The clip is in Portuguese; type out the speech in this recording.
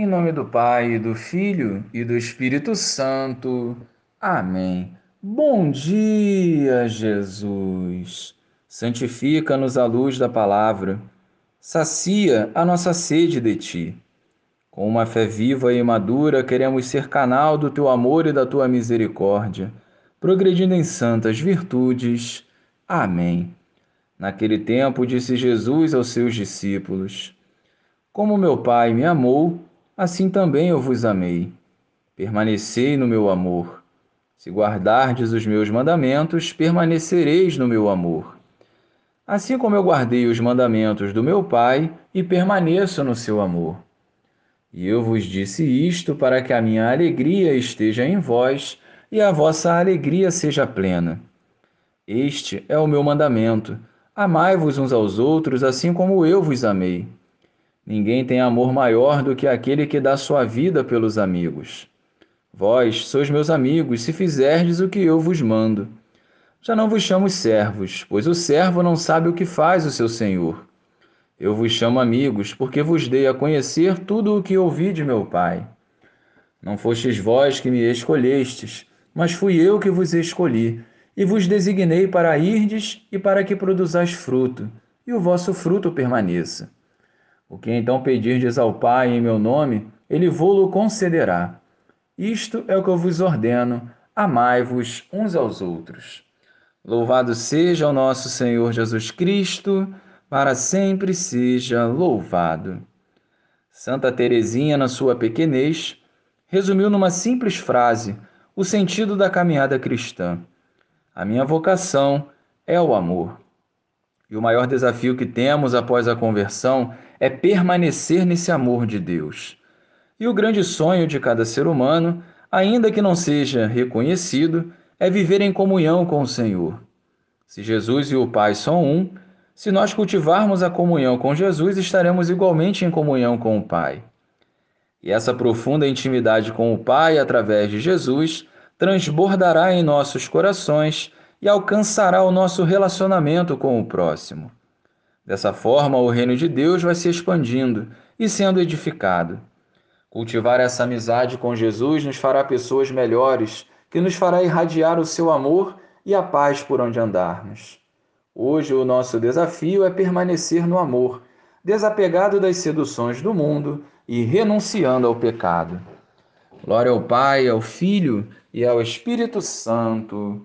Em nome do Pai, do Filho e do Espírito Santo. Amém. Bom dia, Jesus. Santifica-nos à luz da palavra. Sacia a nossa sede de ti. Com uma fé viva e madura, queremos ser canal do teu amor e da tua misericórdia, progredindo em santas virtudes. Amém. Naquele tempo, disse Jesus aos seus discípulos: Como meu Pai me amou, assim também eu vos amei. Permanecei no meu amor. Se guardardes os meus mandamentos, permanecereis no meu amor. Assim como eu guardei os mandamentos do meu Pai e permaneço no seu amor. E eu vos disse isto para que a minha alegria esteja em vós e a vossa alegria seja plena. Este é o meu mandamento Amai-vos uns aos outros, assim como eu vos amei. Ninguém tem amor maior do que aquele que dá sua vida pelos amigos. Vós sois meus amigos, se fizerdes o que eu vos mando. Já não vos chamo servos, pois o servo não sabe o que faz o seu senhor. Eu vos chamo amigos, porque vos dei a conhecer tudo o que ouvi de meu Pai. Não fostes vós que me escolhestes, mas fui eu que vos escolhi e vos designei para irdes e para que produzais fruto, e o vosso fruto permaneça. O que então pedirdes ao Pai em meu nome, ele vô-lo concederá. Isto é o que eu vos ordeno: amai-vos uns aos outros. Louvado seja o nosso Senhor Jesus Cristo, para sempre seja louvado. Santa Teresinha, na sua pequenez, resumiu numa simples frase o sentido da caminhada cristã. A minha vocação é o amor. E o maior desafio que temos após a conversão é permanecer nesse amor de Deus. E o grande sonho de cada ser humano, ainda que não seja reconhecido, é viver em comunhão com o Senhor. Se Jesus e o Pai são um, se nós cultivarmos a comunhão com Jesus, estaremos igualmente em comunhão com o Pai. E essa profunda intimidade com o Pai através de Jesus transbordará em nossos corações e alcançará o nosso relacionamento com o próximo. Dessa forma, o reino de Deus vai se expandindo e sendo edificado. Cultivar essa amizade com Jesus nos fará pessoas melhores, que nos fará irradiar o seu amor e a paz por onde andarmos. Hoje, o nosso desafio é permanecer no amor, desapegado das seduções do mundo e renunciando ao pecado. Glória ao Pai, ao Filho e ao Espírito Santo,